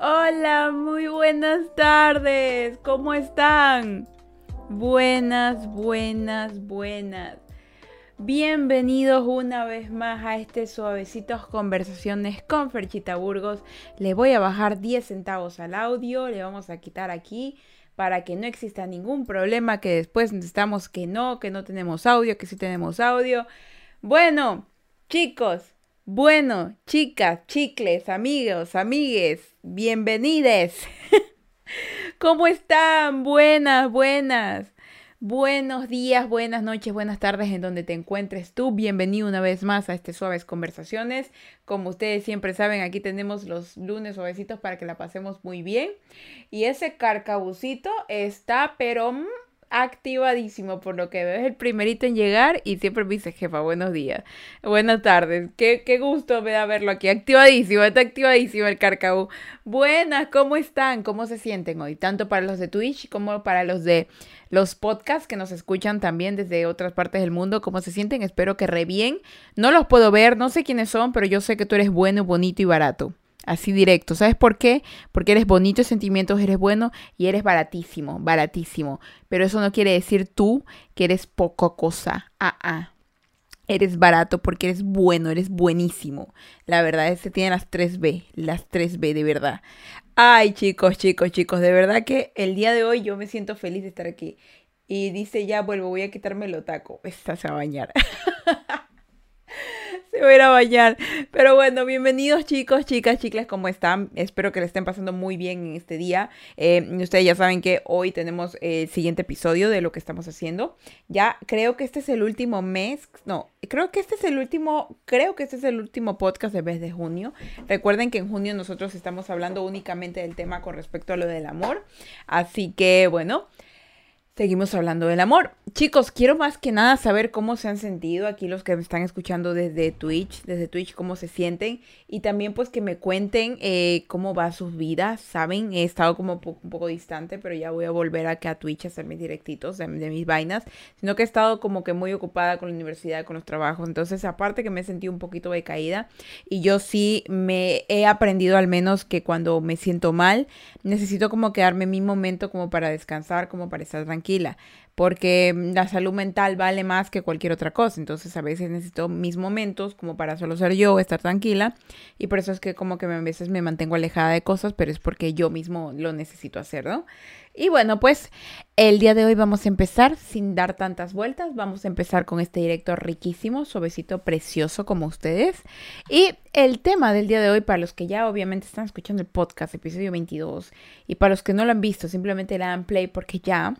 Hola, muy buenas tardes. ¿Cómo están? Buenas, buenas, buenas. Bienvenidos una vez más a este suavecitos conversaciones con Ferchita Burgos. Le voy a bajar 10 centavos al audio, le vamos a quitar aquí para que no exista ningún problema, que después necesitamos que no, que no tenemos audio, que sí tenemos audio. Bueno, chicos, bueno, chicas, chicles, amigos, amigues, bienvenides. ¿Cómo están? Buenas, buenas. Buenos días, buenas noches, buenas tardes en donde te encuentres tú. Bienvenido una vez más a este Suaves Conversaciones. Como ustedes siempre saben, aquí tenemos los lunes suavecitos para que la pasemos muy bien. Y ese carcabucito está, pero mm, activadísimo por lo que veo. Es el primerito en llegar y siempre me dice, jefa, buenos días, buenas tardes. Qué, qué gusto me da verlo aquí. Activadísimo, está activadísimo el carcabú. Buenas, ¿cómo están? ¿Cómo se sienten hoy? Tanto para los de Twitch como para los de los podcasts que nos escuchan también desde otras partes del mundo. ¿Cómo se sienten? Espero que re bien. No los puedo ver, no sé quiénes son, pero yo sé que tú eres bueno, bonito y barato. Así directo. ¿Sabes por qué? Porque eres bonito sentimientos, eres bueno y eres baratísimo, baratísimo. Pero eso no quiere decir tú que eres poco cosa. Ah, ah. Eres barato porque eres bueno, eres buenísimo. La verdad es que tiene las 3B, las 3B de verdad. Ay, chicos, chicos, chicos, de verdad que el día de hoy yo me siento feliz de estar aquí. Y dice, ya vuelvo, voy a quitarme el otaco. Estás a bañar. Se va a ir a bañar. Pero bueno, bienvenidos chicos, chicas, chicles, ¿cómo están? Espero que le estén pasando muy bien en este día. Eh, ustedes ya saben que hoy tenemos el siguiente episodio de lo que estamos haciendo. Ya creo que este es el último mes. No, creo que este es el último, creo que este es el último podcast de mes de junio. Recuerden que en junio nosotros estamos hablando únicamente del tema con respecto a lo del amor. Así que bueno. Seguimos hablando del amor. Chicos, quiero más que nada saber cómo se han sentido aquí los que me están escuchando desde Twitch, desde Twitch, cómo se sienten. Y también pues que me cuenten eh, cómo va sus vidas, ¿saben? He estado como un poco distante, pero ya voy a volver acá a Twitch a hacer mis directitos de, de, mis vainas. Sino que he estado como que muy ocupada con la universidad, con los trabajos. Entonces, aparte que me sentí un poquito decaída. Y yo sí me he aprendido al menos que cuando me siento mal, necesito como quedarme mi momento como para descansar, como para estar tranquila porque la salud mental vale más que cualquier otra cosa. Entonces a veces necesito mis momentos como para solo ser yo, estar tranquila. Y por eso es que como que a veces me mantengo alejada de cosas, pero es porque yo mismo lo necesito hacer, ¿no? Y bueno, pues el día de hoy vamos a empezar sin dar tantas vueltas. Vamos a empezar con este directo riquísimo, suavecito, precioso como ustedes. Y el tema del día de hoy, para los que ya obviamente están escuchando el podcast, episodio 22, y para los que no lo han visto, simplemente le dan play porque ya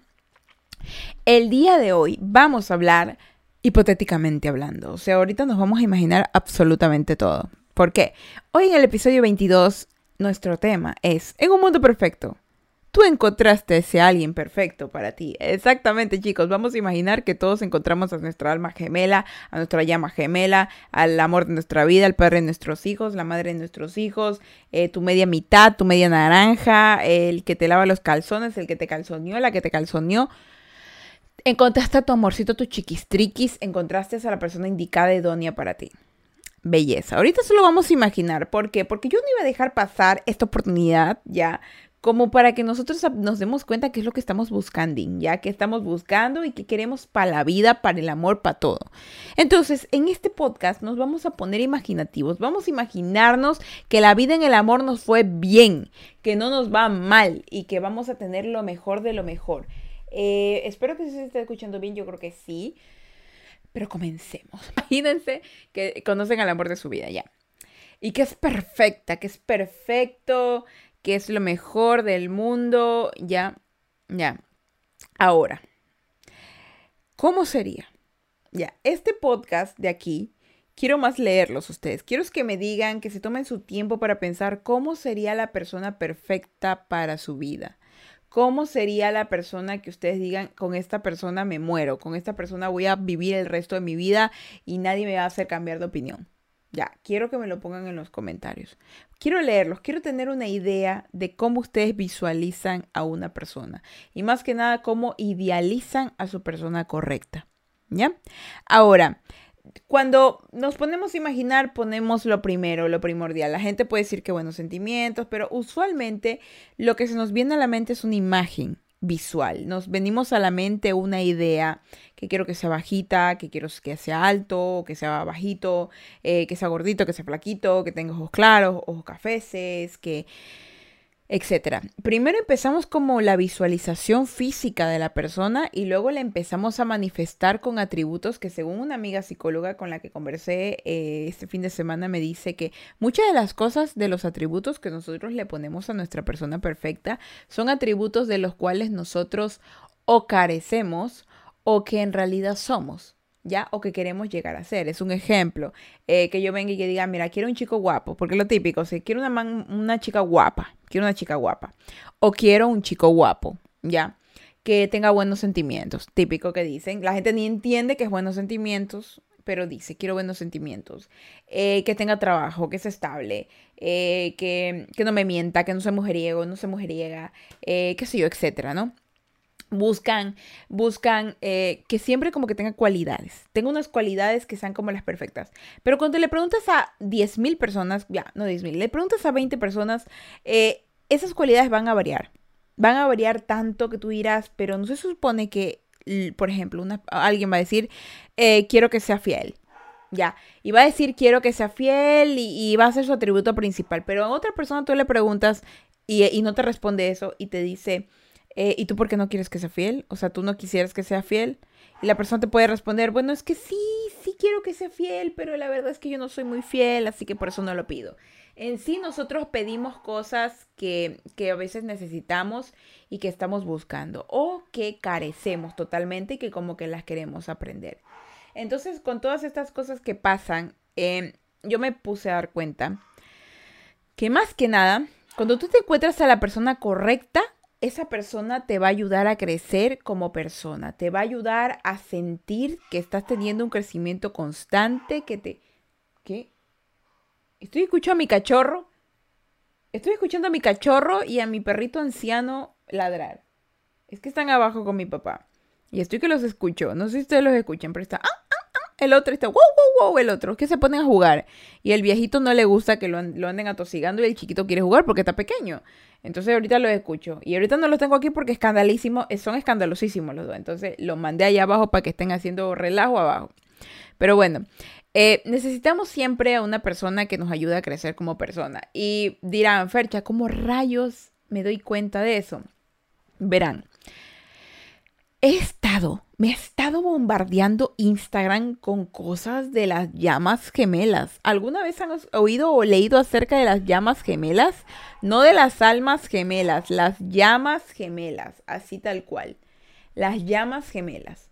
el día de hoy vamos a hablar hipotéticamente hablando. O sea, ahorita nos vamos a imaginar absolutamente todo. ¿Por qué? Hoy en el episodio 22, nuestro tema es, en un mundo perfecto, tú encontraste ese alguien perfecto para ti. Exactamente, chicos. Vamos a imaginar que todos encontramos a nuestra alma gemela, a nuestra llama gemela, al amor de nuestra vida, al padre de nuestros hijos, la madre de nuestros hijos, eh, tu media mitad, tu media naranja, el que te lava los calzones, el que te calzoneó, la que te calzoneó. Encontraste a tu amorcito, tu chiquistriquis, encontraste a la persona indicada idónea para ti. Belleza. Ahorita solo vamos a imaginar. ¿Por qué? Porque yo no iba a dejar pasar esta oportunidad ya como para que nosotros nos demos cuenta qué es lo que estamos buscando, ya que estamos buscando y que queremos para la vida, para el amor, para todo. Entonces, en este podcast nos vamos a poner imaginativos, vamos a imaginarnos que la vida en el amor nos fue bien, que no nos va mal y que vamos a tener lo mejor de lo mejor. Eh, espero que se esté escuchando bien, yo creo que sí. Pero comencemos. Imagínense que conocen al amor de su vida ya. Y que es perfecta, que es perfecto, que es lo mejor del mundo, ya, ya. Ahora, ¿cómo sería? Ya, este podcast de aquí, quiero más leerlos ustedes. Quiero que me digan, que se tomen su tiempo para pensar cómo sería la persona perfecta para su vida. ¿Cómo sería la persona que ustedes digan, con esta persona me muero, con esta persona voy a vivir el resto de mi vida y nadie me va a hacer cambiar de opinión? Ya, quiero que me lo pongan en los comentarios. Quiero leerlos, quiero tener una idea de cómo ustedes visualizan a una persona y más que nada cómo idealizan a su persona correcta. ¿Ya? Ahora, cuando nos ponemos a imaginar, ponemos lo primero, lo primordial. La gente puede decir que buenos sentimientos, pero usualmente lo que se nos viene a la mente es una imagen visual. Nos venimos a la mente una idea que quiero que sea bajita, que quiero que sea alto, que sea bajito, eh, que sea gordito, que sea flaquito, que tenga ojos claros, ojos cafeces, que etcétera. Primero empezamos como la visualización física de la persona y luego la empezamos a manifestar con atributos que según una amiga psicóloga con la que conversé eh, este fin de semana me dice que muchas de las cosas de los atributos que nosotros le ponemos a nuestra persona perfecta son atributos de los cuales nosotros o carecemos o que en realidad somos. ¿ya? O que queremos llegar a ser. Es un ejemplo. Eh, que yo venga y que diga, mira, quiero un chico guapo, porque lo típico, si quiero una, una chica guapa, quiero una chica guapa, o quiero un chico guapo, ¿ya? Que tenga buenos sentimientos, típico que dicen. La gente ni entiende que es buenos sentimientos, pero dice, quiero buenos sentimientos, eh, que tenga trabajo, que sea estable, eh, que, que, no me mienta, que no sea mujeriego, no sea mujeriega, qué sé yo, etcétera, ¿no? Buscan, buscan eh, que siempre como que tenga cualidades. Tengo unas cualidades que sean como las perfectas. Pero cuando le preguntas a 10.000 personas, ya, no 10.000, le preguntas a 20 personas, eh, esas cualidades van a variar. Van a variar tanto que tú dirás, pero no se supone que, por ejemplo, alguien va a decir, eh, quiero que sea fiel. Ya, y va a decir quiero que sea fiel y, va a ser su atributo principal. Pero a otra persona tú le preguntas y no te responde eso y te dice, eh, ¿y tú por qué no quieres que sea fiel? O sea, tú no quisieras que sea fiel. Y la persona te puede responder, bueno, es que sí, sí quiero que sea fiel, pero la verdad es que yo no soy muy fiel, así que por eso no lo pido. En sí, nosotros pedimos cosas que, que a veces necesitamos y que estamos buscando o que carecemos totalmente y que como que las queremos aprender. Entonces, con todas estas cosas que pasan, em, yo me puse a dar cuenta que más que nada, cuando tú te encuentras a la persona correcta, esa persona te va a ayudar a crecer como persona, te va a ayudar a sentir que estás teniendo un crecimiento constante, que te... ¿Qué? Estoy escuchando a mi cachorro. Estoy escuchando a mi cachorro y a mi perrito anciano ladrar. Es que están abajo con mi papá. Y estoy que los escucho. No sé si ustedes los escuchan, pero está... ¡Ah! El otro está, wow, wow, wow, el otro, que se ponen a jugar. Y el viejito no le gusta que lo, anden atosigando y el chiquito quiere jugar porque está pequeño. Entonces ahorita lo escucho. Y ahorita no los tengo aquí porque escandalísimo, eh, son escandalosísimos los dos. Entonces los mandé allá abajo para que estén haciendo relajo abajo. Pero bueno, eh, necesitamos siempre a una persona que nos ayude a crecer como persona. Y dirán, Fercha, ¿cómo rayos me doy cuenta de eso? Verán, he estado me ha estado bombardeando Instagram con cosas de las llamas gemelas. ¿Alguna vez han oído o leído acerca de las llamas gemelas? No de las almas gemelas, las llamas gemelas, así tal cual. Las llamas gemelas.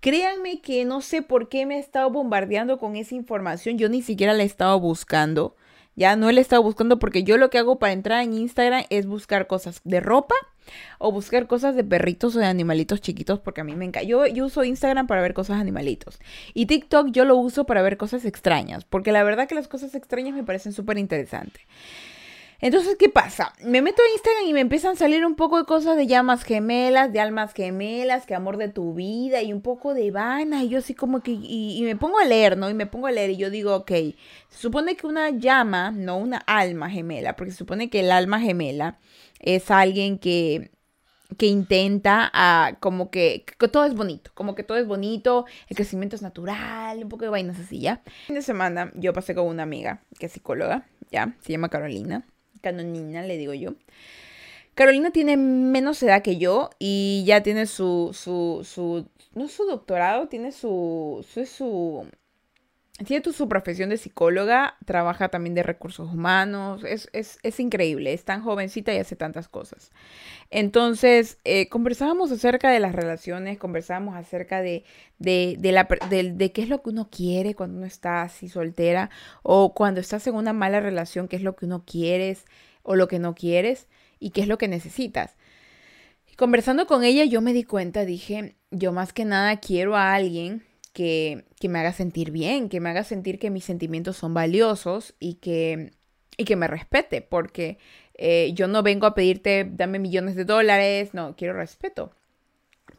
Créanme que no sé por qué me he estado bombardeando con esa información. Yo ni siquiera la he estado buscando. Ya no la he estado buscando porque yo lo que hago para entrar en Instagram es buscar cosas de ropa o buscar cosas de perritos o de animalitos chiquitos porque a mí me encanta. Yo, yo uso Instagram para ver cosas de animalitos. Y TikTok yo lo uso para ver cosas extrañas porque la verdad que las cosas extrañas me parecen súper interesantes. Entonces, ¿qué pasa? Me meto a Instagram y me empiezan a salir un poco de cosas de llamas gemelas, de almas gemelas, que amor de tu vida y un poco de vana. Y yo así como que, y, me pongo a leer, ¿no? Y me pongo a leer y yo digo, ok, se supone que una llama, no una alma gemela, porque se supone que el alma gemela es alguien que, que intenta a, como que, que, todo es bonito, como que todo es bonito, el crecimiento es natural, un poco de vainas así, ¿ya? El fin de semana yo pasé con una amiga que es psicóloga, ¿ya? Se llama Carolina, Canonina le digo yo. Carolina tiene menos edad que yo y ya tiene su, su, su, no su doctorado, tiene su, su, su tiene su profesión de psicóloga, trabaja también de recursos humanos, es, es, es increíble, es tan jovencita y hace tantas cosas. Entonces, eh, conversábamos acerca de las relaciones, conversábamos acerca de, de, de, la, de qué es lo que uno quiere cuando uno está así soltera o cuando estás en una mala relación, qué es lo que uno quieres o lo que no quieres y qué es lo que necesitas. conversando con ella yo me di cuenta, dije, yo más que nada quiero a alguien que, me haga sentir bien, que me haga sentir que mis sentimientos son valiosos y que, y que me respete, porque eh, yo no vengo a pedirte, dame millones de dólares, no, quiero respeto.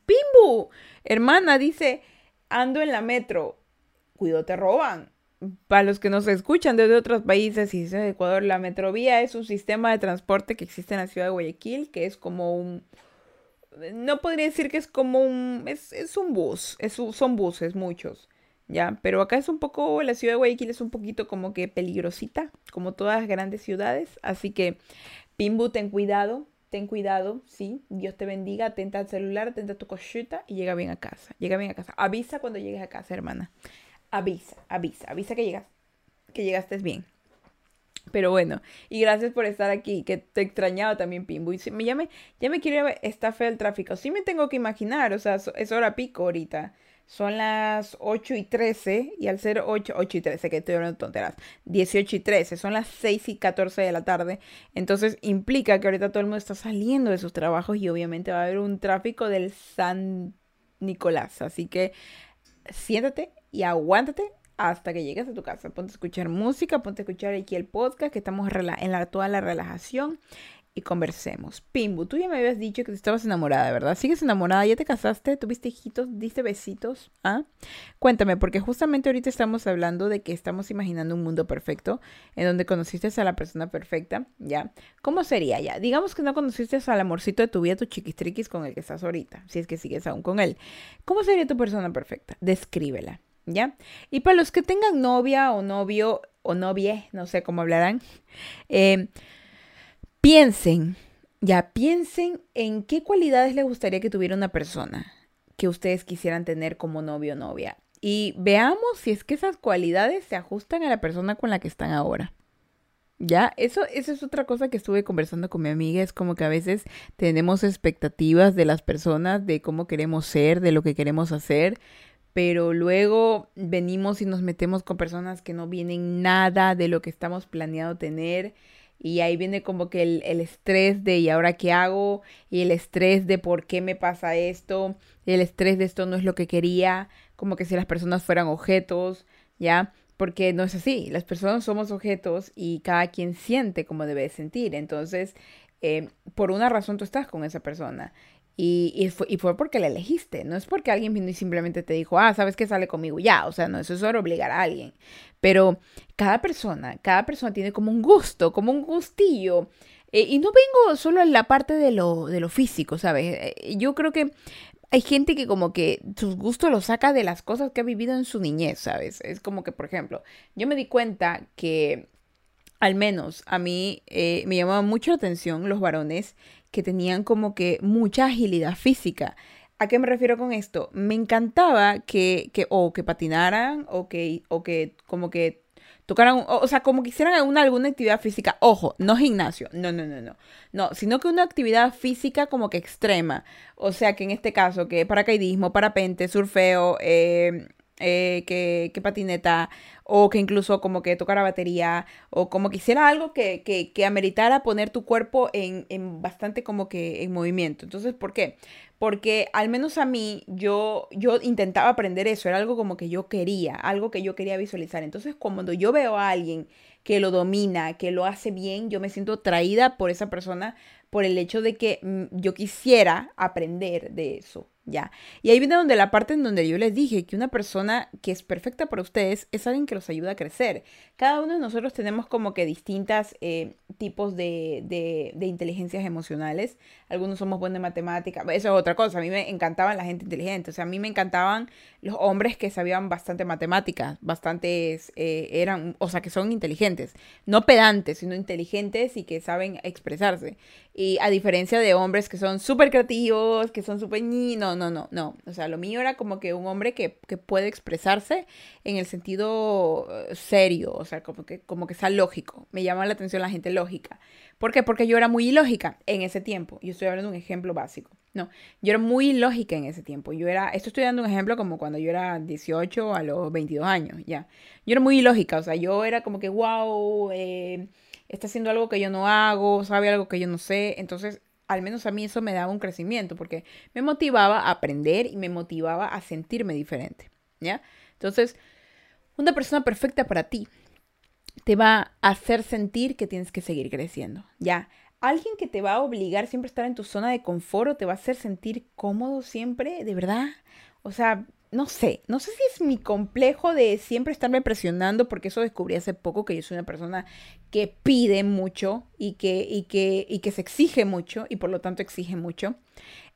Pimbu, hermana, dice, ando en la metro. cuidado te roban. Para los que nos escuchan desde otros países y de Ecuador, la Metrovía es un sistema de transporte que existe en la ciudad de Guayaquil, que es como un... No podría decir que es como un... Es, es un bus, son buses muchos, ¿ya? Pero acá es un poco, la ciudad de Guayaquil es un poquito como que peligrosita, como todas las grandes ciudades, así que Pimbu, ten cuidado, ten cuidado, sí, Dios te bendiga, atenta al celular, atenta a tu cosita y llega bien a casa, llega bien a casa. Avisa cuando llegues a casa, hermana. Avisa, avisa, avisa que llegas, que llegaste bien. Pero bueno, y gracias por estar aquí, que te he extrañado también, Pimbu. Y ya, me, ya me quiero está feo el tráfico. Sí me tengo que imaginar, o sea, es hora pico ahorita. Son las 8 y 13 y al ser 8, 8 y 13, que estoy hablando tonteras, 18 y 13, son las 6 y 14 de la tarde. Entonces implica que ahorita todo el mundo está saliendo de sus trabajos y obviamente va a haber un tráfico del San Nicolás. Así que siéntate y aguántate hasta que llegues a tu casa. Ponte a escuchar música, ponte a escuchar aquí el podcast, que estamos en la, toda la relajación y conversemos. Pimbu, tú ya me habías dicho que estabas enamorada, ¿verdad? ¿Sigues enamorada? ¿Ya te casaste? ¿Tuviste hijitos? ¿Diste besitos? ¿Ah? Cuéntame, porque justamente ahorita estamos hablando de que estamos imaginando un mundo perfecto en donde conociste a la persona perfecta, ¿ya? ¿Cómo sería ya? Digamos que no conociste al amorcito de tu vida, tu chiquistriquis con el que estás ahorita, si es que sigues aún con él. ¿Cómo sería tu persona perfecta? Descríbela, ¿ya? Y para los que tengan novia o novio o novia, no sé cómo hablarán, eh, Piensen, ya piensen en qué cualidades les gustaría que tuviera una persona que ustedes quisieran tener como novio o novia. Y veamos si es que esas cualidades se ajustan a la persona con la que están ahora. Ya, eso, eso es otra cosa que estuve conversando con mi amiga, es como que a veces tenemos expectativas de las personas, de cómo queremos ser, de lo que queremos hacer, pero luego venimos y nos metemos con personas que no vienen nada de lo que estamos planeado tener y ahí viene como que el, el, estrés de ¿y ahora qué hago? Y el estrés de ¿por qué me pasa esto? Y el estrés de esto no es lo que quería, como que si las personas fueran objetos, ¿ya? Porque no es así, las personas somos objetos y cada quien siente como debe sentir. Entonces, eh, por una razón tú estás con esa persona. Y, fue, porque la elegiste, no es porque alguien vino y simplemente te dijo, ah, sabes que sale conmigo ya, o sea, no, eso es obligar a alguien. Pero cada persona, cada persona tiene como un gusto, como un gustillo. Eh, y no vengo solo en la parte de lo, de lo físico, ¿sabes? Eh, yo creo que hay gente que como que sus gustos los saca de las cosas que ha vivido en su niñez, ¿sabes? Es como que, por ejemplo, yo me di cuenta que al menos a mí eh, me llamaba mucho la atención los varones que tenían como que mucha agilidad física. ¿A qué me refiero con esto? Me encantaba que, que o que patinaran o que, o que como que tocaran, o, sea, como que hicieran alguna, alguna actividad física. Ojo, no gimnasio, no, no, no, no. No, sino que una actividad física como que extrema. O sea, que en este caso, que paracaidismo, parapente, surfeo, eh, eh, que, que, patineta, o que incluso como que tocara batería, o como que hiciera algo que, que, que ameritara poner tu cuerpo en, en, bastante como que en movimiento. Entonces, ¿por qué? Porque al menos a mí, yo, yo intentaba aprender eso, era algo como que yo quería, algo que yo quería visualizar. Entonces, cuando yo veo a alguien que lo domina, que lo hace bien, yo me siento atraída por esa persona por el hecho de que mm, yo quisiera aprender de eso. ¿Ya? Y ahí viene donde la parte en donde yo les dije que una persona que es perfecta para ustedes es alguien que los ayuda a crecer. Cada uno de nosotros tenemos como que distintas eh, tipos de, de, de, inteligencias emocionales. Algunos somos buenos en matemáticas, eso es otra cosa. A mí me encantaban la gente inteligente, o sea, a mí me encantaban los hombres que sabían bastante matemáticas, bastantes, eh, eran, o sea, que son inteligentes, no pedantes, sino inteligentes y que saben expresarse. Y a diferencia de hombres que son súper creativos, que son súper... No, no, no, no. O sea, lo mío era como que un hombre que, puede expresarse en el sentido eh, serio, sea, como que, como que sea lógico. Me llama la atención la gente lógica. ¿Por qué? Porque yo era muy ilógica en ese tiempo. Yo estoy hablando de un ejemplo básico. No, yo era muy ilógica en ese tiempo. Yo era, esto estoy dando un ejemplo como cuando yo era 18 a los 22 años, ya. Yo era muy ilógica, o sea, yo era como que, wow, eh, está haciendo algo que yo no hago, sabe algo que yo no sé. Entonces, al menos a mí eso me daba un crecimiento porque me motivaba a aprender y me motivaba a sentirme diferente, ¿ya? Entonces, una persona perfecta para ti te va a hacer sentir que tienes que seguir creciendo, ¿ya? Alguien que te va a obligar siempre a estar en tu zona de confort o te va a hacer sentir cómodo siempre, de verdad. O sea, no sé, no sé si es mi complejo de siempre estarme presionando, porque eso descubrí hace poco que yo soy una persona que pide mucho y que, y que, y que se exige mucho y por lo tanto exige mucho.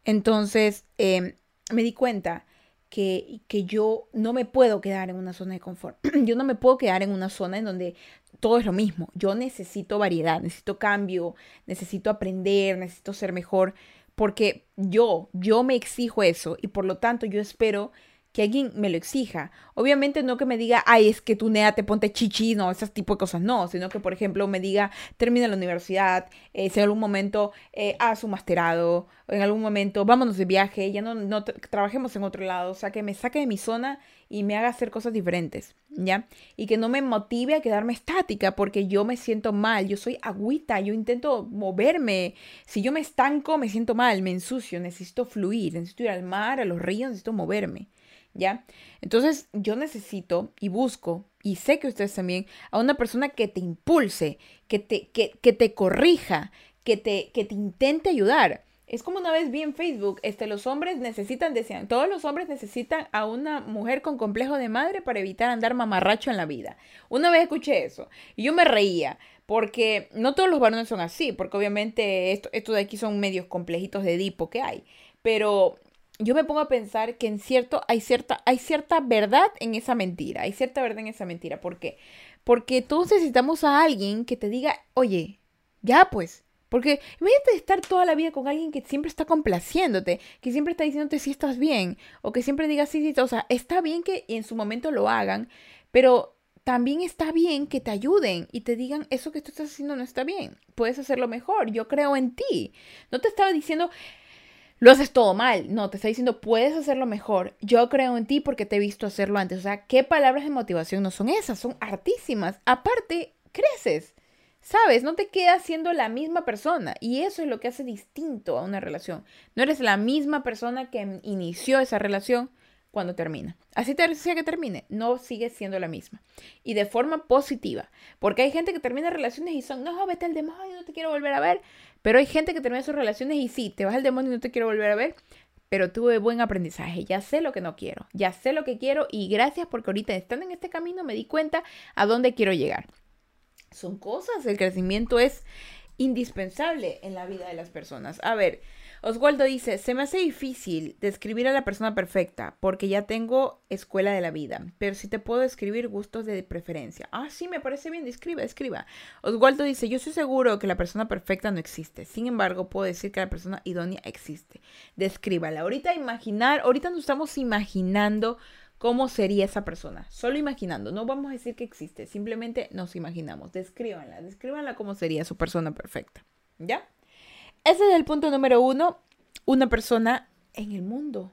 Entonces em, me di cuenta que, yo no me puedo quedar en una zona de confort. yo no me puedo quedar en una zona en donde todo es lo mismo. Yo necesito variedad, necesito cambio, necesito aprender, necesito ser mejor, porque yo, yo me exijo eso y por lo tanto yo espero que alguien me lo exija. Obviamente no que me diga, ay, es que tú nea te ponte chichi, no, ese tipo de cosas no, sino que, por ejemplo, me diga, termina la universidad, eh, si en algún momento eh, haz un masterado, en algún momento vámonos de viaje, ya no, no trabajemos en otro lado, o sea, que me saque de mi zona y me haga hacer cosas diferentes, ¿ya? Y que no me motive a quedarme estática porque yo me siento mal, yo soy agüita, yo intento moverme, si yo me estanco me siento mal, me ensucio, necesito fluir, necesito ir al mar, a los ríos, necesito moverme. ¿Ya? Entonces yo necesito y busco, y sé que ustedes también, a una persona que te impulse, que te, que, que te corrija, que te, que te intente ayudar. Es como una vez vi en Facebook, este, los hombres necesitan, decían, todos los hombres necesitan a una mujer con complejo de madre para evitar andar mamarracho en la vida. Una vez escuché eso y yo me reía, porque no todos los varones son así, porque obviamente esto, esto de aquí son medios complejitos de Edipo que hay, pero yo me pongo a pensar que en cierto hay cierta hay cierta verdad en esa mentira, hay cierta verdad en esa mentira, ¿por qué? Porque todos necesitamos a alguien que te diga, "Oye, ya pues, porque imagínate estar toda la vida con alguien que siempre está complaciéndote, que siempre está diciéndote si estás bien, o que siempre diga sí, sí, o sea, está bien que en su momento lo hagan, pero también está bien que te ayuden y te digan eso que tú estás haciendo no está bien, puedes hacerlo mejor, yo creo en ti. No te estaba diciendo, lo haces todo mal. No, te está diciendo, puedes hacerlo mejor. Yo creo en ti porque te he visto hacerlo antes. O sea, ¿qué palabras de motivación no son esas? Son hartísimas. Aparte, creces. ¿Sabes? No te quedas siendo la misma persona. Y eso es lo que hace distinto a una relación. No eres la misma persona que inició esa relación cuando termina. Así te decía que termine, no sigue siendo la misma. Y de forma positiva. Porque hay gente que termina relaciones y son, no, vete al demonio, no te quiero volver a ver. Pero hay gente que termina sus relaciones y sí, te vas al demonio y no te quiero volver a ver. Pero tuve buen aprendizaje, ya sé lo que no quiero, ya sé lo que quiero y gracias porque ahorita estando en este camino me di cuenta a dónde quiero llegar. Son cosas, el crecimiento es indispensable en la vida de las personas. A ver, Oswaldo dice, se me hace difícil describir a la persona perfecta porque ya tengo escuela de la vida, pero si te puedo describir gustos de preferencia. Ah, sí, me parece bien, escriba, escriba. Oswaldo dice, yo estoy seguro que la persona perfecta no existe, sin embargo puedo decir que la persona idónea existe. Descríbala. Ahorita imaginar, ahorita nos estamos imaginando cómo sería esa persona. Solo imaginando, no vamos a decir que existe, simplemente nos imaginamos. Descríbanla, descríbanla cómo sería su persona perfecta. ¿Ya? Ese es el punto número uno. Una persona en el mundo.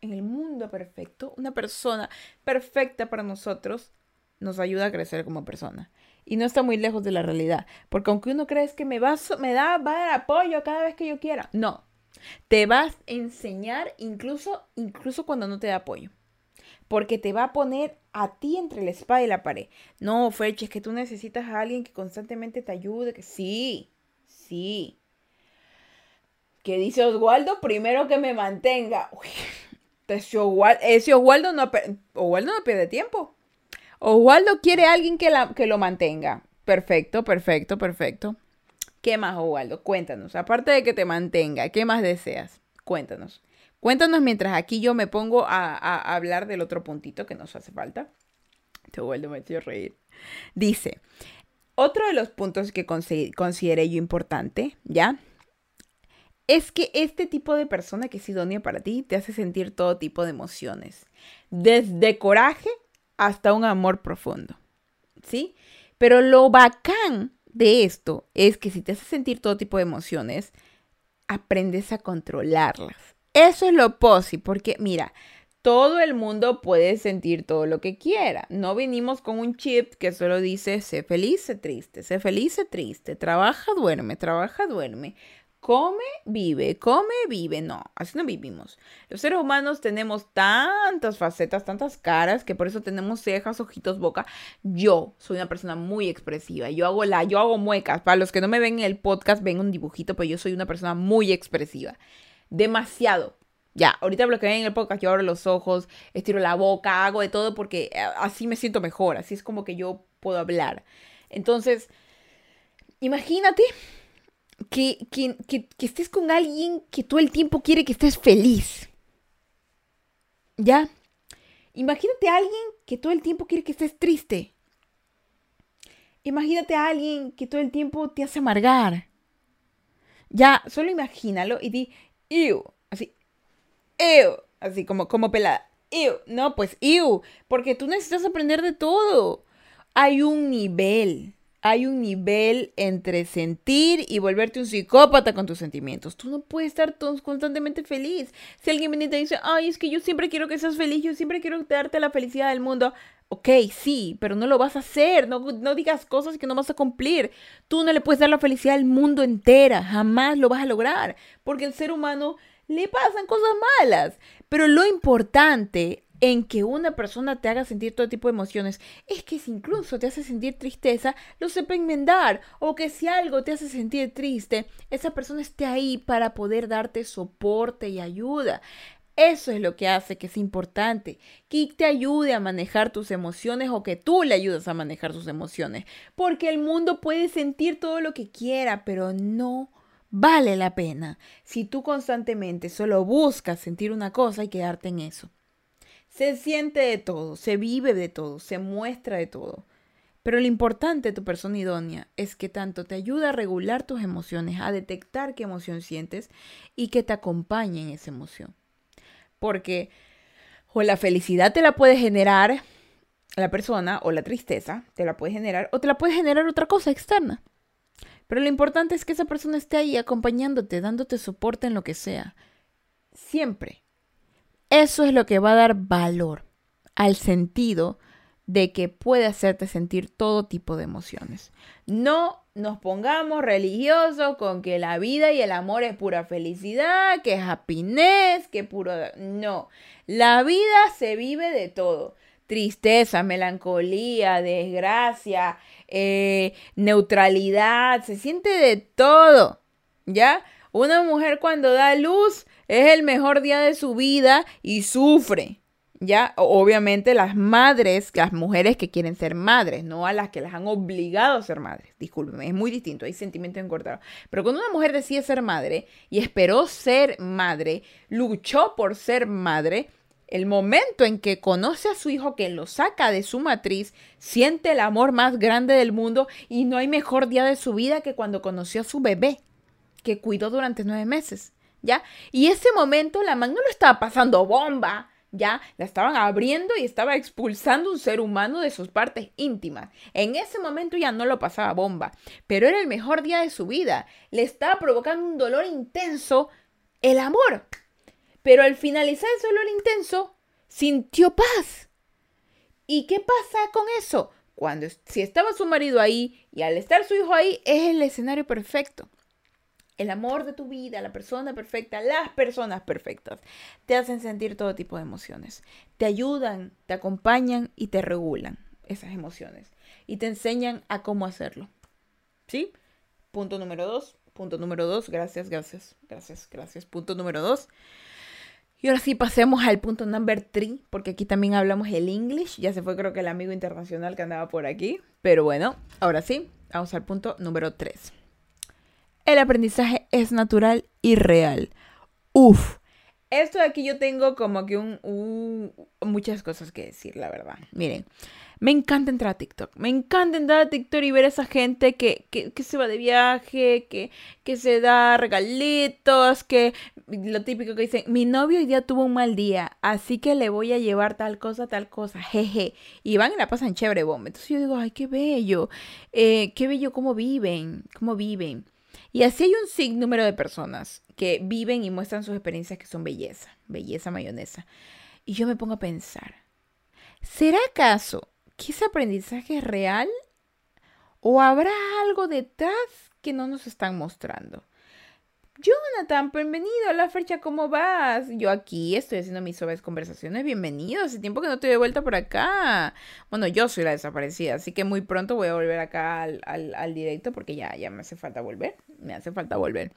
En el mundo perfecto. Una persona perfecta para nosotros nos ayuda a crecer como persona. Y no está muy lejos de la realidad. Porque aunque uno cree que me, va, da, va a dar apoyo cada vez que yo quiera. No. Te vas a enseñar incluso, incluso cuando no te da apoyo. Porque te va a poner a ti entre la espada y la pared. No, Ferch, es que tú necesitas a alguien que constantemente te ayude. Sí, sí. ¿Qué dice Oswaldo? Primero que me mantenga. ese, Oswaldo, no, Oswaldo no pierde tiempo. Oswaldo quiere a alguien que, la, que lo mantenga. Perfecto, perfecto, perfecto. ¿Qué más, Oswaldo? Cuéntanos. Aparte de que te mantenga, ¿qué más deseas? Cuéntanos. Cuéntanos mientras aquí yo me pongo a, hablar del otro puntito que nos hace falta. Te Oswaldo me a reír. Dice, otro de los puntos que consideré yo importante, ¿ya? Es que este tipo de persona que es idónea para ti te hace sentir todo tipo de emociones, desde coraje hasta un amor profundo, ¿sí? Pero lo bacán de esto es que si te hace sentir todo tipo de emociones, aprendes a controlarlas. Eso es lo posible, porque mira, todo el mundo puede sentir todo lo que quiera. No vinimos con un chip que solo dice sé feliz, sé triste, sé feliz, sé triste, trabaja, duerme, trabaja, duerme. Come, vive, come, vive. No, así no vivimos. Los seres humanos tenemos tantas facetas, tantas caras, que por eso tenemos cejas, ojitos, boca. Yo soy una persona muy expresiva. Yo hago la, yo hago muecas. Para los que no me ven en el podcast, ven un dibujito, pero yo soy una persona muy expresiva. Demasiado Ya, ahorita lo que ven en el podcast, yo abro los ojos, estiro la boca, hago de todo porque eh, así me siento mejor, así es como que yo puedo hablar. Entonces, imagínate que, que, que, estés con alguien que todo el tiempo quiere que estés feliz. ¿Ya? Imagínate a alguien que todo el tiempo quiere que estés triste. Imagínate a alguien que todo el tiempo te hace amargar. Ya, solo imagínalo y di, ew, así, ew, así como, como pelada, ew, no, pues ew, porque tú necesitas aprender de todo. Hay un nivel, hay un nivel entre sentir y volverte un psicópata con tus sentimientos. Tú no puedes estar constantemente feliz. Si alguien viene y te dice, ay, es que yo siempre quiero que seas feliz, yo siempre quiero darte la felicidad del mundo. Ok, sí, pero no lo vas a hacer. No, no digas cosas que no vas a cumplir. Tú no le puedes dar la felicidad al mundo entera. Jamás lo vas a lograr. Porque el ser humano le pasan cosas malas. Pero lo importante en que una persona te haga sentir todo tipo de emociones es que si incluso te hace sentir tristeza, lo sepa enmendar. O que si algo te hace sentir triste, esa persona esté ahí para poder darte soporte y ayuda. Eso es lo que hace que es importante, que te ayude a manejar tus emociones o que tú le ayudes a manejar sus emociones. Porque el mundo puede sentir todo lo que quiera, pero no vale la pena si tú constantemente solo buscas sentir una cosa y quedarte en eso. Se siente de todo, se vive de todo, se muestra de todo. Pero lo importante de tu persona idónea es que tanto te ayuda a regular tus emociones, a detectar qué emoción sientes y que te acompañe en esa emoción. Porque o la felicidad te la puede generar la persona o la tristeza te la puede generar o te la puede generar otra cosa externa. Pero lo importante es que esa persona esté ahí acompañándote, dándote soporte en lo que sea. Siempre. Eso es lo que va a dar valor al sentido de que puede hacerte sentir todo tipo de emociones. No nos pongamos religiosos con que la vida y el amor es pura felicidad, que es happiness, que puro... No, la vida se vive de todo. Tristeza, melancolía, desgracia, eh, neutralidad, se siente de todo. ¿Ya? Una mujer cuando da luz es el mejor día de su vida y sufre. Ya, obviamente las madres, las mujeres que quieren ser madres, no a las que las han obligado a ser madres. Discúlpeme, es muy distinto, hay sentimientos encortados. Pero cuando una mujer decide ser madre y esperó ser madre, luchó por ser madre, el momento en que conoce a su hijo que lo saca de su matriz, siente el amor más grande del mundo y no hay mejor día de su vida que cuando conoció a su bebé, que cuidó durante nueve meses. ¿Ya? Y ese momento la mamá no lo estaba pasando bomba ya la estaban abriendo y estaba expulsando un ser humano de sus partes íntimas. En ese momento ya no lo pasaba bomba, pero era el mejor día de su vida. Le estaba provocando un dolor intenso el amor. Pero al finalizar ese dolor intenso, sintió paz. ¿Y qué pasa con eso? Cuando si estaba su marido ahí y al estar su hijo ahí, es el escenario perfecto el amor de tu vida, la persona perfecta, las personas perfectas, te hacen sentir todo tipo de emociones. Te ayudan, te acompañan y te regulan esas emociones. Y te enseñan a cómo hacerlo. ¿Sí? Punto número dos. Punto número dos. Gracias, gracias, gracias, gracias. Punto número dos. Y ahora sí, pasemos al punto number three, porque aquí también hablamos el English. Ya se fue creo que el amigo internacional que andaba por aquí. Pero bueno, ahora sí, vamos al punto número tres. El aprendizaje es natural y real. Uf. Esto de aquí yo tengo como que un, muchas cosas que decir, la verdad. Miren, me encanta entrar a TikTok. Me encanta entrar a TikTok y ver a esa gente que, se va de viaje, que, que se da regalitos, que lo típico que dicen, mi novio hoy día tuvo un mal día, así que le voy a llevar tal cosa, tal cosa, jeje. Y van y la pasan chévere, bomba. Entonces yo digo, ay, qué bello, eh, qué bello cómo viven, cómo viven. Y así hay un sinnúmero de personas que viven y muestran sus experiencias que son belleza, belleza mayonesa. Y yo me pongo a pensar, ¿será acaso que ese aprendizaje es real? ¿O habrá algo detrás que no nos están mostrando? Jonathan, bienvenido a la fecha, ¿cómo vas? Yo aquí estoy haciendo mis suaves conversaciones. Bienvenido, hace tiempo que no te de vuelta por acá. Bueno, yo soy la desaparecida, así que muy pronto voy a volver acá al, al, directo porque ya, ya me hace falta volver. Me hace falta volver.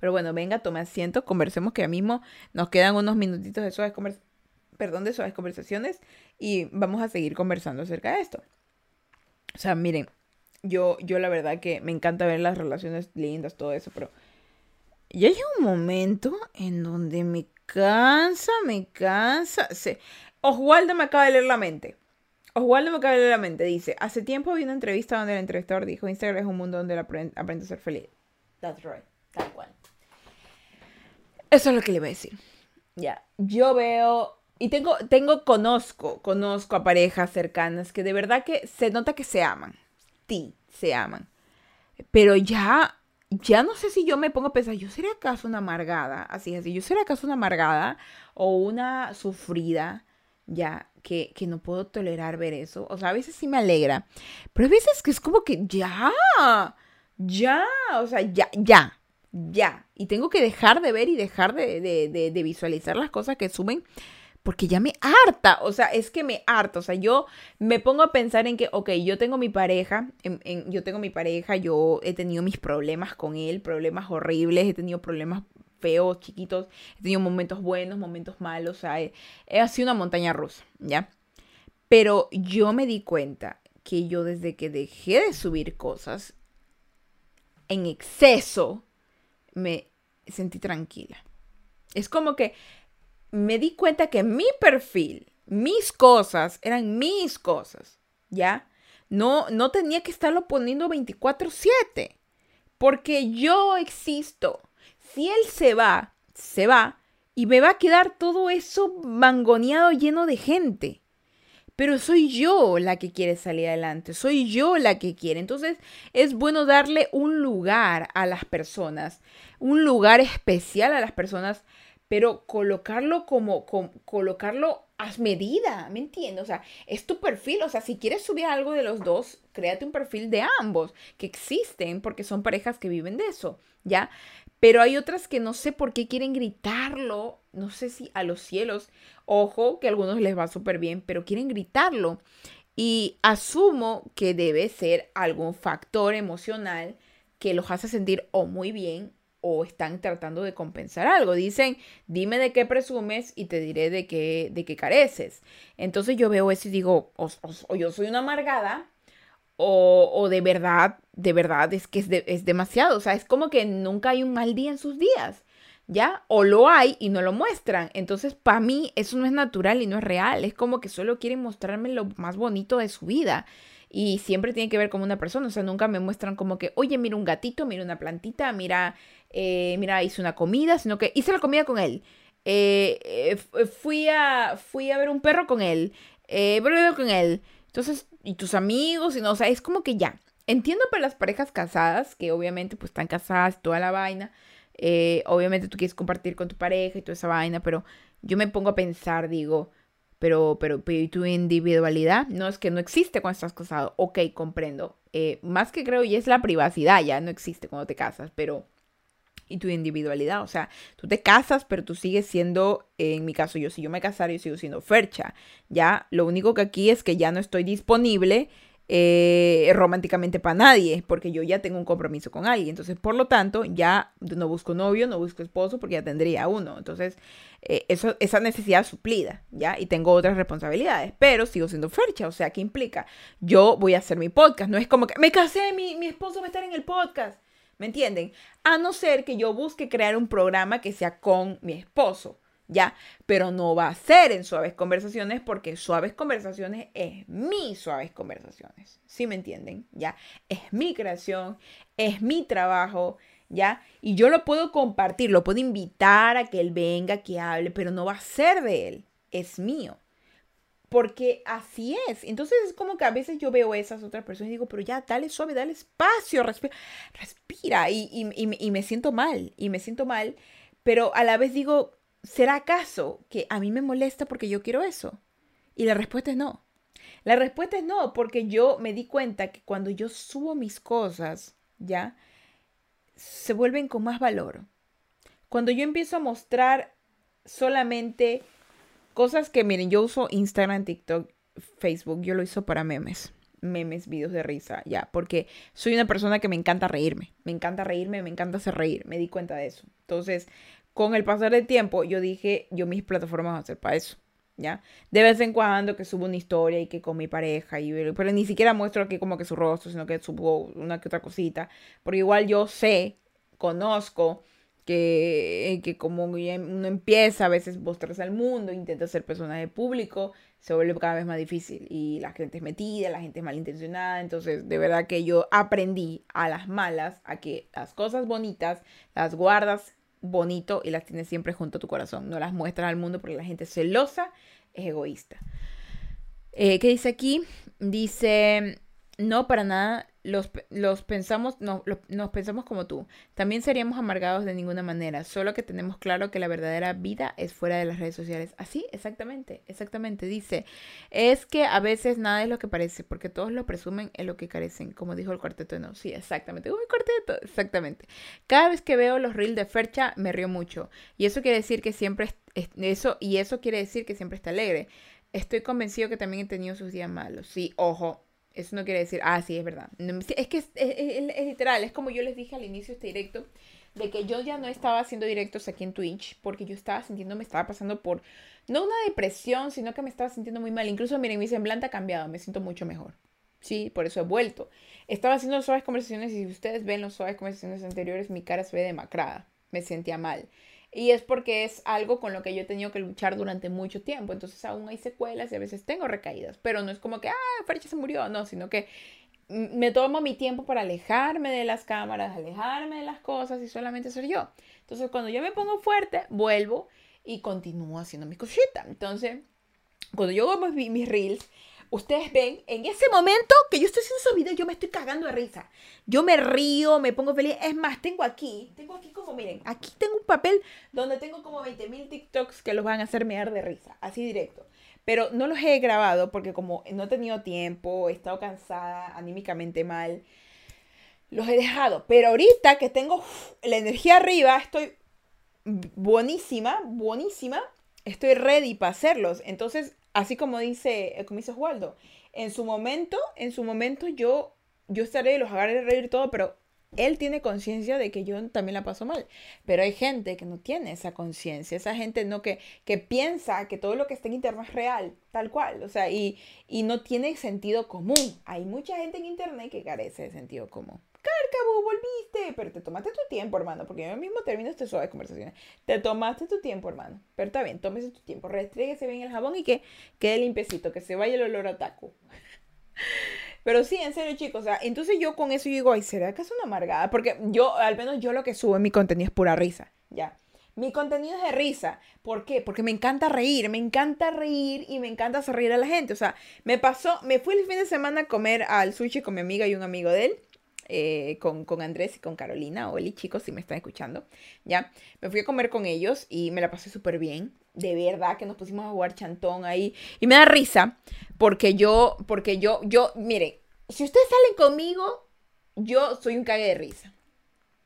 Pero bueno, venga, tome asiento, conversemos que ya mismo nos quedan unos minutitos de suaves conversaciones, perdón, de suaves conversaciones y vamos a seguir conversando acerca de esto. O sea, miren, yo, yo la verdad que me encanta ver las relaciones lindas, todo eso, pero ya llega un momento en donde me cansa, me cansa. Se... Oswaldo me acaba de leer la mente. Oswaldo me acaba de leer la mente. Dice, hace tiempo vi una entrevista donde el entrevistador dijo, Instagram es un mundo donde aprende, aprende a ser feliz. That's right. Tal cual. Eso es lo que le voy a decir. Ya. Yo veo y tengo, tengo, conozco, conozco a parejas cercanas que de verdad que se nota que se aman. Sí, se aman. Pero ya, ya no sé si yo me pongo a pensar, ¿yo seré acaso una amargada? Así, así, ¿yo seré acaso una amargada o una sufrida? Ya, que, que no puedo tolerar ver eso. O sea, a veces sí me alegra. Pero a veces que es como que ya, ya, o sea, ya, ya, ya. Y tengo que dejar de ver y dejar de, de, de visualizar las cosas que suben porque ya me harta, o sea, es que me harta, o sea, yo me pongo a pensar en que, ok, yo tengo mi pareja, yo tengo mi pareja, yo he tenido mis problemas con él, problemas horribles, he tenido problemas feos, chiquitos, he tenido momentos buenos, momentos malos, o sea, he, he sido una montaña rusa, ¿ya? Pero yo me di cuenta que yo desde que dejé de subir cosas en exceso, me sentí tranquila. Es como que me di cuenta que mi perfil, mis cosas, eran mis cosas, ¿ya? No, no tenía que estarlo poniendo 24/7, porque yo existo. Si él se va, se va, y me va a quedar todo eso mangoneado lleno de gente. Pero soy yo la que quiere salir adelante, soy yo la que quiere. Entonces es bueno darle un lugar a las personas, un lugar especial a las personas pero colocarlo como, colocarlo a medida, ¿me entiendes? O sea, es tu perfil, o sea, si quieres subir algo de los dos, créate un perfil de ambos, que existen porque son parejas que viven de eso, ¿ya? Pero hay otras que no sé por qué quieren gritarlo, no sé si a los cielos, ojo, que a algunos les va súper bien, pero quieren gritarlo. Y asumo que debe ser algún factor emocional que los hace sentir o muy bien o están tratando de compensar algo. Dicen, dime de qué presumes y te diré de qué, de qué careces. Entonces yo veo eso y digo, o, yo soy una amargada, o, o, de verdad, de verdad es que es, es demasiado. O sea, es como que nunca hay un mal día en sus días. ¿Ya? O lo hay y no lo muestran. Entonces, para mí, eso no es natural y no es real. Es como que solo quieren mostrarme lo más bonito de su vida y siempre tiene que ver con una persona, o sea, nunca me muestran como que, oye, mira un gatito, mira una plantita, mira, eh, mira, hice una comida, sino que hice la comida con él. Eh, eh, fui, a, fui a ver un perro con él, eh, volví con él. Entonces, y tus amigos, y no, o sea, es como que ya. Entiendo para las parejas casadas, que obviamente pues están casadas, toda la vaina. obviamente tú quieres compartir con tu pareja y toda esa vaina, pero yo me pongo a pensar, digo, pero, pero, ¿y tu individualidad? No es que no existe cuando estás casado. Ok, comprendo. Eh, más que creo, y es la privacidad, ya no existe cuando te casas, pero y tu individualidad. O sea, tú te casas, pero tú sigues siendo, en mi caso, yo si yo me casara, yo sigo siendo fercha. Ya, lo único que aquí es que ya no estoy disponible eh, románticamente para nadie, porque yo ya tengo un compromiso con alguien. Entonces, por lo tanto, ya no busco novio, no busco esposo, porque ya tendría uno. Entonces, eh, esa necesidad suplida, ¿ya? Y tengo otras responsabilidades, pero sigo siendo fercha. O sea, ¿qué implica? Yo voy a hacer mi podcast. No es como que me casé, mi, mi esposo va a estar en el podcast. ¿Me entienden? A no ser que yo busque crear un programa que sea con mi esposo. ¿ya? Pero no va a ser en suaves conversaciones porque suaves conversaciones es mi suaves conversaciones, ¿sí me entienden? ¿Ya? Es mi creación, es mi trabajo, ¿ya? Y yo lo puedo compartir, lo puedo invitar a que él venga, que hable, pero no va a ser de él, es mío. Porque así es. Entonces es como que a veces yo veo a esas otras personas y digo, pero ya, dale suave, dale espacio, respira, respira. Y, y me siento mal, y me siento mal. Pero a la vez digo, ¿será acaso que a mí me molesta porque yo quiero eso? Y la respuesta es no. La respuesta es no, porque yo me di cuenta que cuando yo subo mis cosas, ¿ya? Se vuelven con más valor. Cuando yo empiezo a mostrar solamente cosas que, miren, yo uso Instagram, TikTok, Facebook, yo lo uso para memes. memes, videos de risa, ya, porque soy una persona que me encanta reírme, me encanta reírme, me encanta hacer reír, me di cuenta de eso. Entonces, con el pasar del tiempo, yo dije, yo mis plataformas van a ser para eso. ¿Ya? De vez en cuando que subo una historia y que con mi pareja, y, pero ni siquiera muestro aquí como que su rostro, sino que subo una que otra cosita, porque igual yo sé, conozco que, que como uno empieza a veces mostrarse al mundo, intenta ser personaje público, se vuelve cada vez más difícil y la gente es metida, la gente es malintencionada, entonces de verdad que yo aprendí a las malas a que las cosas bonitas las guardas bonito y las tienes siempre junto a tu corazón, no las muestras al mundo porque la gente celosa es egoísta. Eh, ¿Qué dice aquí? Dice, no, para nada los, los pensamos, no, nos pensamos como tú. También seríamos amargados de ninguna manera, solo que tenemos claro que la verdadera vida es fuera de las redes sociales. Así, exactamente, exactamente. Dice, es que a veces nada es lo que parece, porque todos lo presumen en lo que carecen, como dijo el cuarteto de no. Sí, exactamente. Uy, cuarteto, exactamente. Cada vez que veo los reels de Fercha, me río mucho. Y eso quiere decir que siempre, es, eso, y eso quiere decir que siempre está alegre. Estoy convencido que también he tenido sus días malos. Sí, ojo, eso no quiere decir, ah, sí, es verdad. Es que es, literal, es como yo les dije al inicio de este directo, de que yo ya no estaba haciendo directos aquí en Twitch, porque yo estaba sintiendo, me estaba pasando por, no una depresión, sino que me estaba sintiendo muy mal. Incluso, miren, mi semblante ha cambiado, me siento mucho mejor. Sí, por eso he vuelto. Estaba haciendo suaves conversaciones y si ustedes ven las suaves conversaciones anteriores, mi cara se ve demacrada. Me sentía mal. Y es porque es algo con lo que yo he tenido que luchar durante mucho tiempo. Entonces aún hay secuelas y a veces tengo recaídas. Pero no es como que, ah, Fercha se murió. No, sino que me tomo mi tiempo para alejarme de las cámaras, alejarme de las cosas y solamente ser yo. Entonces cuando yo me pongo fuerte, vuelvo y continúo haciendo mis cositas. Entonces, cuando yo hago mis, mis reels, ustedes ven, en ese momento que yo estoy haciendo esos videos, yo me estoy cagando de risa. Yo me río, me pongo feliz. Es más, tengo aquí, tengo aquí como, miren, aquí tengo un papel donde tengo como 20.000 TikToks que los van a hacer mear de risa, así directo. Pero no los he grabado porque como no he tenido tiempo, he estado cansada, anímicamente mal, los he dejado. Pero ahorita que tengo la energía arriba, estoy buenísima, buenísima. Estoy ready para hacerlos. Entonces así como dice, como dice Oswaldo, en su momento, en su momento yo, yo estaré, los agarré de reír todo, pero él tiene conciencia de que yo también la paso mal. Pero hay gente que no tiene esa conciencia, esa gente no que, que piensa que todo lo que está en internet es real, tal cual, o sea, y, y no tiene sentido común. Hay mucha gente en internet que carece de sentido común. Cárcamo, volviste. Pero te tomaste tu tiempo, hermano, porque yo mismo termino este suave conversaciones. Te tomaste tu tiempo, hermano. Pero está bien, tómese tu tiempo. Restríguese bien el jabón y que quede limpiecito, que se vaya el olor a taco. Pero sí, en serio, chicos. O sea, entonces yo con eso digo, ay, ¿será que es una amargada? Porque yo, al menos yo lo que subo en mi contenido es pura risa, ya. Mi contenido es de risa. ¿Por qué? Porque me encanta reír, me encanta reír y me encanta hacer reír a la gente. O sea, me pasó, me fui el fin de semana a comer al sushi con mi amiga y un amigo de él. Eh, con, Andrés y con Carolina. Oli, chicos, si me están escuchando. Ya, me fui a comer con ellos y me la pasé súper bien. De verdad que nos pusimos a jugar chantón ahí. Y me da risa porque yo, porque yo, yo, miren, si ustedes salen conmigo, yo soy un cague de risa.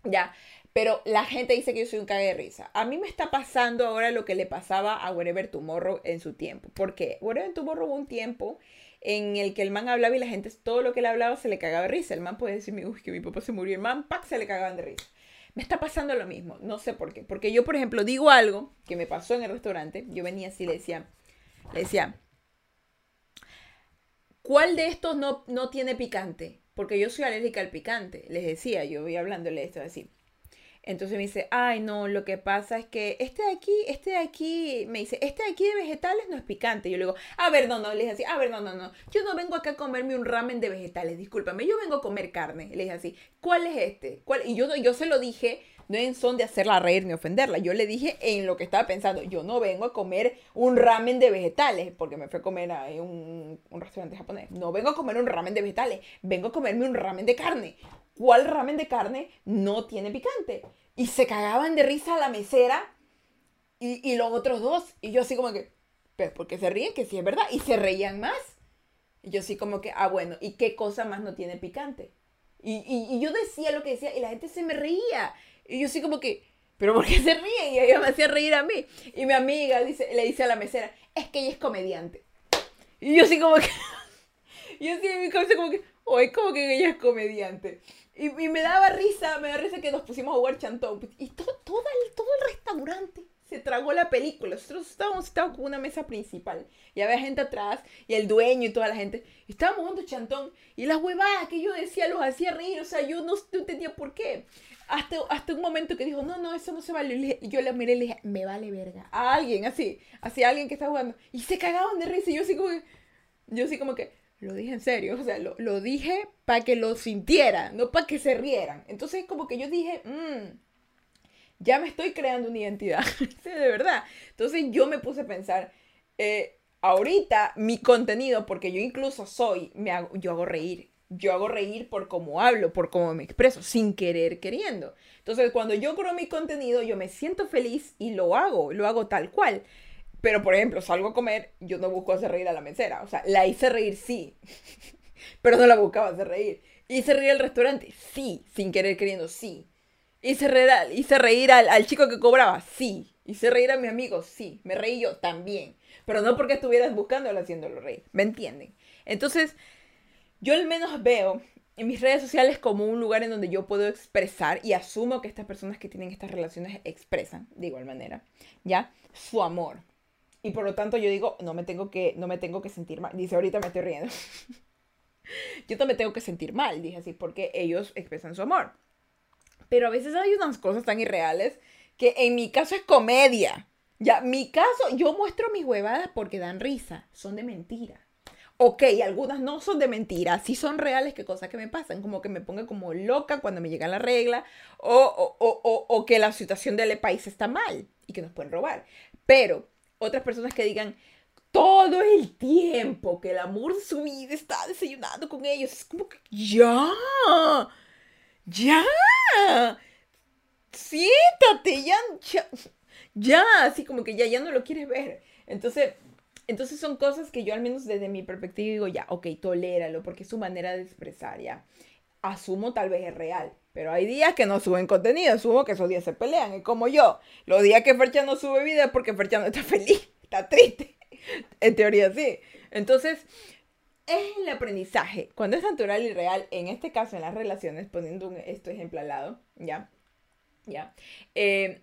Ya, pero la gente dice que yo soy un cague de risa. A mí me está pasando ahora lo que le pasaba a Wherever Tomorrow en su tiempo. Porque Wherever Tomorrow hubo un tiempo en el que el man hablaba y la gente todo lo que le hablaba se le cagaba de risa. El man puede decirme, uy, que mi papá se murió. El man, pack, se le cagaban de risa. Me está pasando lo mismo, no sé por qué. Porque yo, por ejemplo, digo algo que me pasó en el restaurante. Yo venía así y le decía, le decía, ¿cuál de estos no, no tiene picante? Porque yo soy alérgica al picante. Les decía, yo voy hablándole esto así. Entonces me dice, ay no, lo que pasa es que este de aquí, este de aquí, me dice, este de aquí de vegetales no es picante. Yo le digo, a ver, no, no, le dije así, a ver, no, no, no, yo no vengo acá a comerme un ramen de vegetales, discúlpame, yo vengo a comer carne. Le dije así, ¿cuál es este? ¿Cuál? Y yo, yo se lo dije, no en son de hacerla reír ni ofenderla, yo le dije en lo que estaba pensando, yo no vengo a comer un ramen de vegetales, porque me fui a comer a un, un restaurante japonés, no vengo a comer un ramen de vegetales, vengo a comerme un ramen de carne. ¿Cuál ramen de carne no tiene picante? Y se cagaban de risa la mesera y, los otros dos. Y yo así como que, pero ¿por qué se ríen? Que sí es verdad. Y se reían más. Y yo así como que, ah, bueno, ¿y qué cosa más no tiene picante? Y, yo decía lo que decía y la gente se me reía. Y yo así como que, ¿pero por qué se ríen? Y ella me hacía reír a mí. Y mi amiga dice, le dice a la mesera, es que ella es comediante. Y yo así como que... yo así en mi cabeza como que, hoy como que ella es comediante. Y, y, me daba risa, me daba risa que nos pusimos a jugar chantón. Y todo, todo, el, todo el restaurante se tragó la película. Nosotros estábamos sentados con una mesa principal y había gente atrás y el dueño y toda la gente. Y estábamos jugando chantón y las huevadas que yo decía los hacía reír. O sea, yo no, entendía por qué. Hasta, hasta un momento que dijo, no, no, eso no se vale. Y yo la miré y le dije, me vale verga. A alguien así, así a alguien que está jugando. Y se cagaban de risa. Y yo así como que, yo así como que, lo dije en serio. O sea, lo, lo dije para que lo sintieran, no para que se rieran. Entonces como que yo dije, mmm ya me estoy creando una identidad. de verdad. Entonces yo me puse a pensar, eh, ahorita mi contenido, porque yo incluso soy, me hago, yo hago reír. Yo hago reír por cómo hablo, por cómo me expreso, sin querer queriendo. Entonces, cuando yo creo mi contenido, yo me siento feliz y lo hago, lo hago tal cual. Pero, por ejemplo, salgo a comer, yo no busco hacer reír a la mesera. O sea, la hice reír, sí. Pero no la buscaba hacer reír. Hice reír al restaurante, sí. Sin querer queriendo, sí. ¿Hice reír, hice reír al, chico que cobraba? Sí. ¿Hice reír a mi amigo? Sí. Me reí yo también. Pero no porque estuvieras buscándolo haciéndolo reír. ¿Me entienden? Entonces, yo al menos veo en mis redes sociales como un lugar en donde yo puedo expresar y asumo que estas personas que tienen estas relaciones expresan de igual manera, ¿ya? Su amor. Y por lo tanto yo digo, no me tengo que, no me tengo que sentir mal. Dice, ahorita me estoy riendo. yo me tengo que sentir mal, dije así, porque ellos expresan su amor. Pero a veces hay unas cosas tan irreales que en mi caso es comedia. Ya, mi caso, yo muestro mis huevadas porque dan risa, son de mentira. Ok, algunas no son de mentira, sí son reales que cosas que me pasan, como que me ponga como loca cuando me llega la regla, o, o, que la situación del país está mal y que nos pueden robar. Pero otras personas que digan todo el tiempo que el amor de su vida está desayunando con ellos, es como que ya, ya, siéntate, ya, ya, así como que ya, ya no lo quieres ver. Entonces, entonces son cosas que yo al menos desde mi perspectiva digo, ya, ok, toléralo, porque es su manera de expresar, ya. Asumo tal vez es real, pero hay días que no suben contenido, asumo que esos días se pelean, es como yo. Los días que Fercha no sube video es porque Fercha no está feliz, está triste. En teoría sí. Entonces, es el aprendizaje. Cuando es natural y real, en este caso en las relaciones, poniendo un, este ejemplo al lado, ¿ya? ¿Ya? Eh,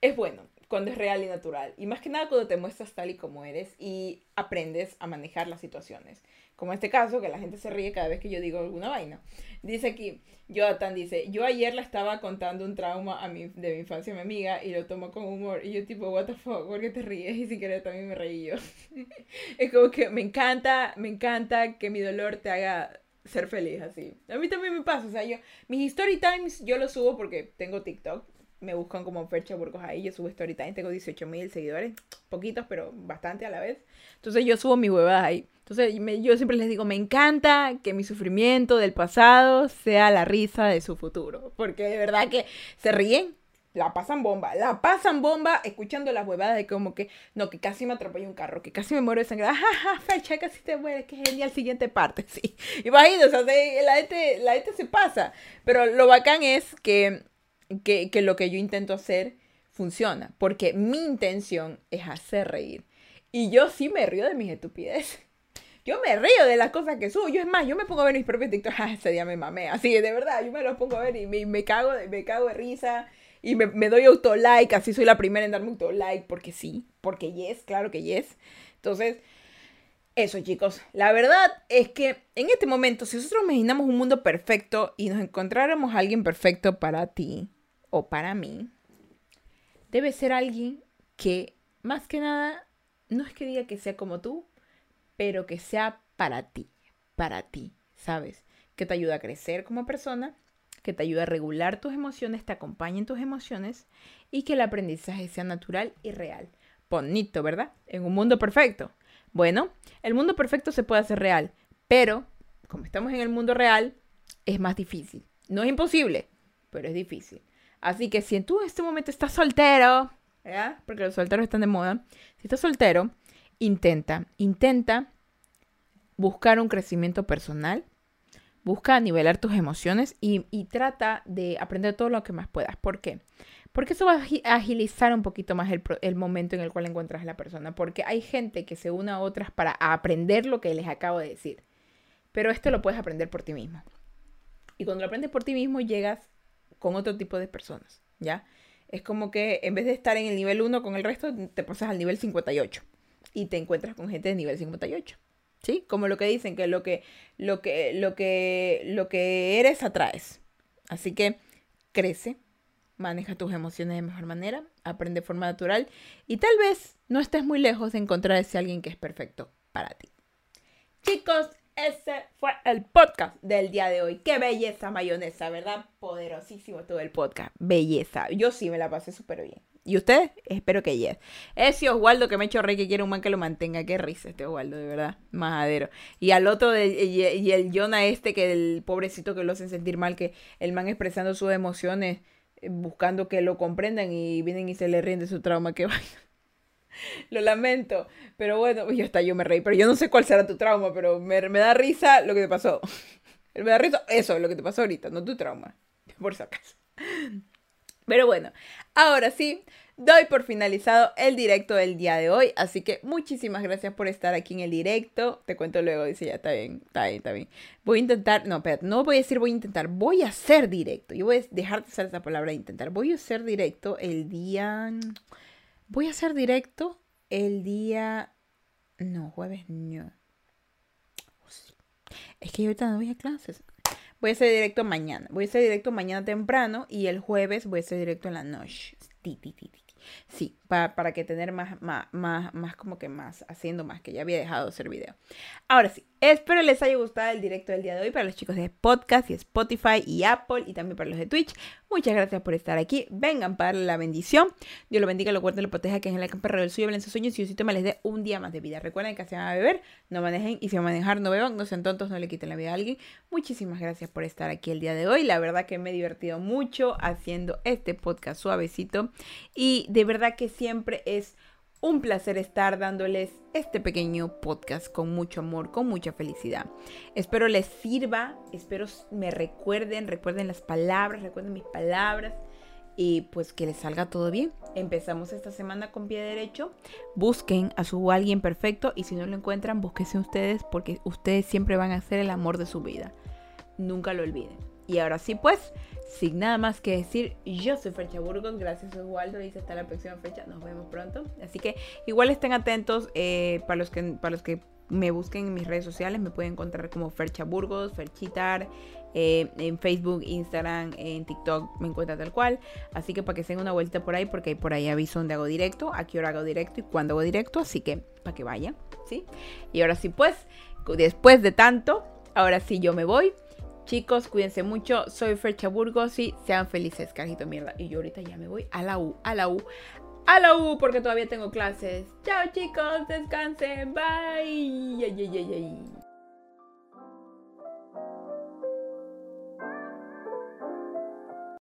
es bueno cuando es real y natural. Y más que nada cuando te muestras tal y como eres y aprendes a manejar las situaciones. Como este caso, que la gente se ríe cada vez que yo digo alguna vaina. Dice aquí, Jonathan dice, yo ayer la estaba contando un trauma a mi, de mi infancia a mi amiga y lo tomó con humor. Y yo tipo, what the fuck, ¿por qué te ríes? Y sin querer también me reí yo. es como que me encanta, me encanta que mi dolor te haga ser feliz así. A mí también me pasa, o sea, yo, mis story times yo los subo porque tengo TikTok me buscan como Fercha Burgos ahí, yo subo story time, tengo 18 mil seguidores, poquitos, pero bastante a la vez. Entonces yo subo mi huevadas ahí. Entonces yo siempre les digo, me encanta que mi sufrimiento del pasado sea la risa de su futuro, porque de verdad que se ríen, la pasan bomba, la pasan bomba escuchando las huevadas de como que, no, que casi me atropelló un carro, que casi me muero de sangre, jaja, fecha, casi te mueres, que genial, siguiente parte, sí. Imagínate, o sea, la gente, la gente se pasa, pero lo bacán es que que, que lo que yo intento hacer funciona, porque mi intención es hacer reír. Y yo sí me río de mis estupideces. Yo me río de las cosas que subo. Yo es más, yo me pongo a ver mis propios TikToks. Ah, ese día me mamé. Así, de verdad, yo me los pongo a ver y me, cago, me cago de risa. Y me, me doy autolike. Así soy la primera en darme autolike. Porque sí. Porque yes, claro que yes. Entonces, eso chicos. La verdad es que en este momento, si nosotros imaginamos un mundo perfecto y nos encontráramos a alguien perfecto para ti, o para mí, debe ser alguien que, más que nada, no es que diga que sea como tú, pero que sea para ti, para ti, ¿sabes? Que te ayuda a crecer como persona, que te ayuda a regular tus emociones, te acompañe en tus emociones y que el aprendizaje sea natural y real. Bonito, ¿verdad? En un mundo perfecto. Bueno, el mundo perfecto se puede hacer real, pero como estamos en el mundo real, es más difícil. No es imposible, pero es difícil. Así que si tú en este momento estás soltero, ¿ya? Porque los solteros están de moda. Si estás soltero, intenta, intenta buscar un crecimiento personal, busca nivelar tus emociones y, trata de aprender todo lo que más puedas. ¿Por qué? Porque eso va a agilizar un poquito más el, momento en el cual encuentras a la persona. Porque hay gente que se une a otras para aprender lo que les acabo de decir. Pero esto lo puedes aprender por ti mismo. Y cuando lo aprendes por ti mismo, llegas con otro tipo de personas, ¿ya? Es como que en vez de estar en el nivel 1 con el resto, te pasas al nivel 58 y te encuentras con gente de nivel 58. ¿Sí? Como lo que dicen, que lo que, lo que, lo que, lo que eres atraes. Así que crece, maneja tus emociones de mejor manera, aprende de forma natural y tal vez no estés muy lejos de encontrar ese alguien que es perfecto para ti. Chicos, ese fue el podcast del día de hoy. Qué belleza mayonesa, ¿verdad? Poderosísimo todo el podcast. Belleza. Yo sí me la pasé súper bien. ¿Y usted? Espero que yes. Ese Oswaldo que me ha hecho rey que quiere un man que lo mantenga. Qué risa este Oswaldo, de verdad. Majadero. Y al otro, de, y, el Jonah este, que el pobrecito que lo hacen sentir mal, que el man expresando sus emociones, eh, buscando que lo comprendan y vienen y se le ríen de su trauma. Que. Lo lamento. Pero bueno, yo hasta yo me reí. Pero yo no sé cuál será tu trauma, pero me, me da risa lo que te pasó. Me da risa eso, lo que te pasó ahorita, no tu trauma. Por si acaso. Pero bueno, ahora sí, doy por finalizado el directo del día de hoy. Así que muchísimas gracias por estar aquí en el directo. Te cuento luego, dice ya, está bien, está bien, está bien. Voy a intentar, no, espérate, no voy a decir voy a intentar, voy a hacer directo. Yo voy a dejar de usar esa palabra de intentar. Voy a hacer directo el día... Voy a hacer directo el día... No, jueves no. Es que yo ahorita no voy a clases. Voy a hacer directo mañana. Voy a hacer directo mañana temprano y el jueves voy a hacer directo en la noche. Sí, para, para que tener más, más, más, más, como que más, haciendo más, que ya había dejado de hacer video. Ahora sí, espero les haya gustado el directo del día de hoy para los chicos de podcast y Spotify y Apple y también para los de Twitch. Muchas gracias por estar aquí. Vengan para la bendición. Dios lo bendiga, lo guarde, lo proteja, que en la camperra del suyo, en sus sueños y Diosito me les dé un día más de vida. Recuerden que se van a beber, no manejen y si van a manejar, no beban, no sean tontos, no le quiten la vida a alguien. Muchísimas gracias por estar aquí el día de hoy. La verdad que me he divertido mucho haciendo este podcast suavecito y de verdad que siempre es un placer estar dándoles este pequeño podcast con mucho amor, con mucha felicidad. Espero les sirva, espero me recuerden, recuerden las palabras, recuerden mis palabras y pues que les salga todo bien. Empezamos esta semana con pie derecho. Busquen a su alguien perfecto y si no lo encuentran, búsquense ustedes porque ustedes siempre van a ser el amor de su vida. Nunca lo olviden. Y ahora sí, pues, sin nada más que decir, yo soy Fecha Burgos, gracias Oswaldo, dice hasta la próxima fecha, nos vemos pronto. Así que igual estén atentos eh, para, los que, para los que me busquen en mis redes sociales, me pueden encontrar como Fercha Burgos, Ferchitar, eh, en Facebook, Instagram, en TikTok me encuentra tal cual. Así que para que se den una vuelta por ahí, porque por ahí aviso donde hago directo, a qué hora hago directo y cuándo hago directo, así que para que vayan, ¿sí? Y ahora sí, pues, después de tanto, ahora sí yo me voy. Chicos, cuídense mucho. Soy Fercha Burgos y sean felices, carajito mierda. Y yo ahorita ya me voy a la U, a la U, a la U porque todavía tengo clases. Chao chicos, descansen. Bye. Ay,